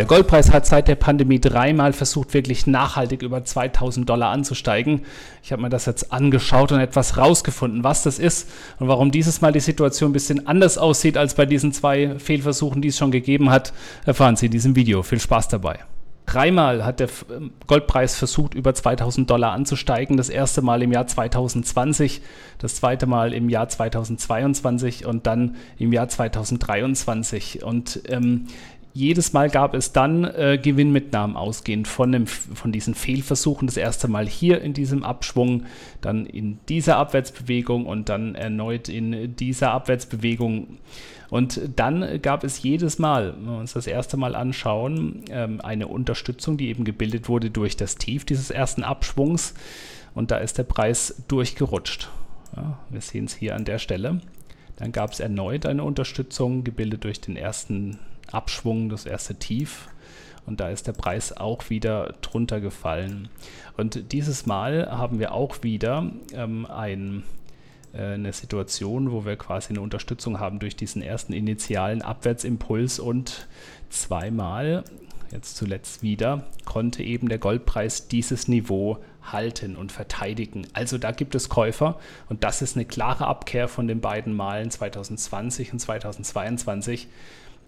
Der Goldpreis hat seit der Pandemie dreimal versucht, wirklich nachhaltig über 2000 Dollar anzusteigen. Ich habe mir das jetzt angeschaut und etwas rausgefunden, was das ist und warum dieses Mal die Situation ein bisschen anders aussieht als bei diesen zwei Fehlversuchen, die es schon gegeben hat, erfahren Sie in diesem Video. Viel Spaß dabei. Dreimal hat der ähm, Goldpreis versucht, über 2000 Dollar anzusteigen. Das erste Mal im Jahr 2020, das zweite Mal im Jahr 2022 und dann im Jahr 2023. Und ähm, jedes Mal gab es dann äh, Gewinnmitnahmen ausgehend von, dem, von diesen Fehlversuchen. Das erste Mal hier in diesem Abschwung, dann in dieser Abwärtsbewegung und dann erneut in dieser Abwärtsbewegung. Und dann gab es jedes Mal, wenn wir uns das erste Mal anschauen, ähm, eine Unterstützung, die eben gebildet wurde durch das Tief dieses ersten Abschwungs. Und da ist der Preis durchgerutscht. Ja, wir sehen es hier an der Stelle. Dann gab es erneut eine Unterstützung, gebildet durch den ersten Abschwung, das erste Tief. Und da ist der Preis auch wieder drunter gefallen. Und dieses Mal haben wir auch wieder ähm, ein, äh, eine Situation, wo wir quasi eine Unterstützung haben durch diesen ersten initialen Abwärtsimpuls und zweimal, jetzt zuletzt wieder, konnte eben der Goldpreis dieses Niveau halten und verteidigen. Also da gibt es Käufer und das ist eine klare Abkehr von den beiden Malen 2020 und 2022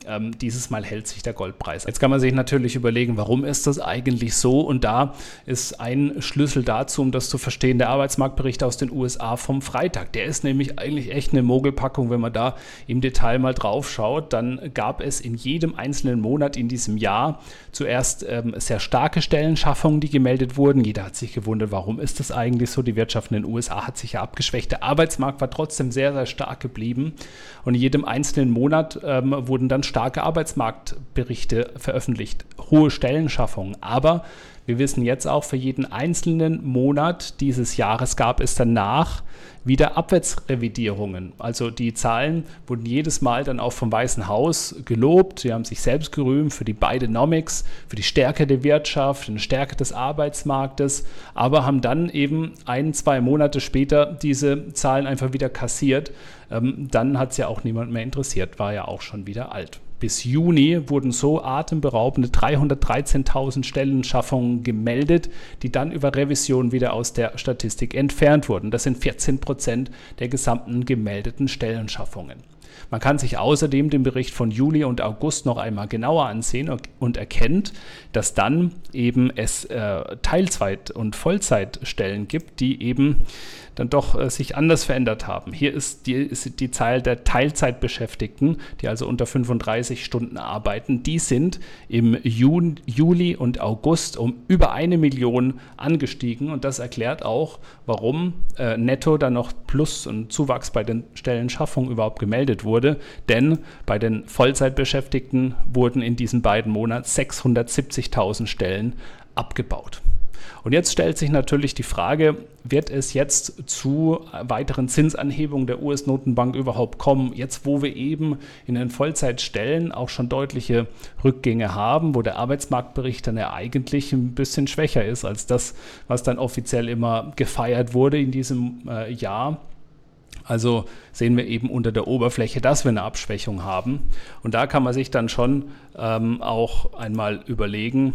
ähm, dieses Mal hält sich der Goldpreis. Jetzt kann man sich natürlich überlegen, warum ist das eigentlich so? Und da ist ein Schlüssel dazu, um das zu verstehen, der Arbeitsmarktbericht aus den USA vom Freitag. Der ist nämlich eigentlich echt eine Mogelpackung, wenn man da im Detail mal drauf schaut. Dann gab es in jedem einzelnen Monat in diesem Jahr zuerst ähm, sehr starke Stellenschaffungen, die gemeldet wurden. Jeder hat sich gewundert, warum ist das eigentlich so? Die Wirtschaft in den USA hat sich ja abgeschwächt. Der Arbeitsmarkt war trotzdem sehr, sehr stark geblieben. Und in jedem einzelnen Monat ähm, wurden dann starke Arbeitsmarktberichte veröffentlicht, hohe Stellenschaffungen. Aber wir wissen jetzt auch, für jeden einzelnen Monat dieses Jahres gab es danach wieder Abwärtsrevidierungen. Also die Zahlen wurden jedes Mal dann auch vom Weißen Haus gelobt. Sie haben sich selbst gerühmt für die Bidenomics, für die Stärke der Wirtschaft, eine Stärke des Arbeitsmarktes, aber haben dann eben ein, zwei Monate später diese Zahlen einfach wieder kassiert. Ähm, dann hat es ja auch niemand mehr interessiert, war ja auch schon wieder alt bis Juni wurden so atemberaubende 313.000 Stellenschaffungen gemeldet, die dann über Revision wieder aus der Statistik entfernt wurden. Das sind 14 Prozent der gesamten gemeldeten Stellenschaffungen. Man kann sich außerdem den Bericht von Juli und August noch einmal genauer ansehen und erkennt, dass dann eben es äh, Teilzeit- und Vollzeitstellen gibt, die eben dann doch äh, sich anders verändert haben. Hier ist die, ist die Zahl der Teilzeitbeschäftigten, die also unter 35 Stunden arbeiten, die sind im Juni, Juli und August um über eine Million angestiegen und das erklärt auch, warum äh, netto dann noch Plus und Zuwachs bei den Stellenschaffungen überhaupt gemeldet wurde, denn bei den Vollzeitbeschäftigten wurden in diesen beiden Monaten 670.000 Stellen abgebaut. Und jetzt stellt sich natürlich die Frage, wird es jetzt zu weiteren Zinsanhebungen der US-Notenbank überhaupt kommen? Jetzt, wo wir eben in den Vollzeitstellen auch schon deutliche Rückgänge haben, wo der Arbeitsmarktbericht dann ja eigentlich ein bisschen schwächer ist als das, was dann offiziell immer gefeiert wurde in diesem äh, Jahr. Also sehen wir eben unter der Oberfläche, dass wir eine Abschwächung haben. Und da kann man sich dann schon ähm, auch einmal überlegen,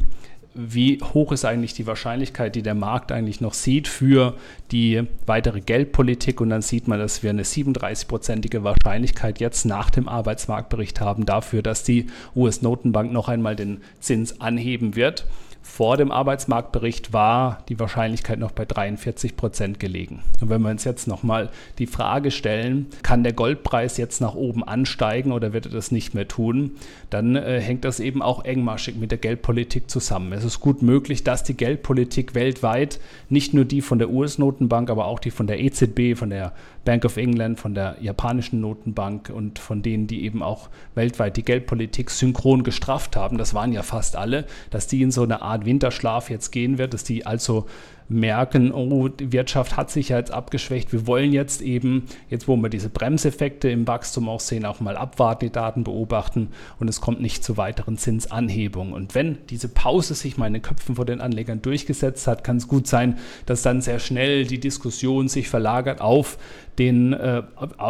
wie hoch ist eigentlich die Wahrscheinlichkeit, die der Markt eigentlich noch sieht für die weitere Geldpolitik. Und dann sieht man, dass wir eine 37-prozentige Wahrscheinlichkeit jetzt nach dem Arbeitsmarktbericht haben dafür, dass die US-Notenbank noch einmal den Zins anheben wird. Vor dem Arbeitsmarktbericht war die Wahrscheinlichkeit noch bei 43 Prozent gelegen. Und wenn wir uns jetzt nochmal die Frage stellen, kann der Goldpreis jetzt nach oben ansteigen oder wird er das nicht mehr tun, dann äh, hängt das eben auch engmaschig mit der Geldpolitik zusammen. Es ist gut möglich, dass die Geldpolitik weltweit, nicht nur die von der US-Notenbank, aber auch die von der EZB, von der Bank of England, von der japanischen Notenbank und von denen, die eben auch weltweit die Geldpolitik synchron gestrafft haben, das waren ja fast alle, dass die in so eine Art Art Winterschlaf jetzt gehen wird, dass die also merken, oh, die Wirtschaft hat sich jetzt abgeschwächt. Wir wollen jetzt eben, jetzt wo wir diese Bremseffekte im Wachstum auch sehen, auch mal abwarten, die Daten beobachten und es kommt nicht zu weiteren Zinsanhebungen. Und wenn diese Pause sich mal in den Köpfen von den Anlegern durchgesetzt hat, kann es gut sein, dass dann sehr schnell die Diskussion sich verlagert auf den, äh,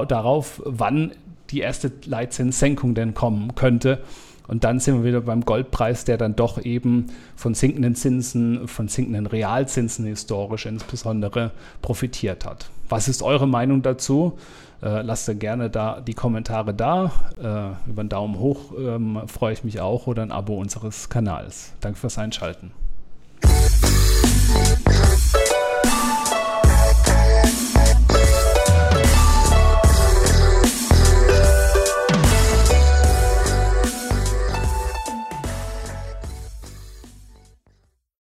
darauf, wann die erste Leitzinssenkung denn kommen könnte. Und dann sind wir wieder beim Goldpreis, der dann doch eben von sinkenden Zinsen, von sinkenden Realzinsen historisch insbesondere profitiert hat. Was ist eure Meinung dazu? Äh, lasst gerne da die Kommentare da. Äh, über einen Daumen hoch ähm, freue ich mich auch oder ein Abo unseres Kanals. Danke fürs Einschalten.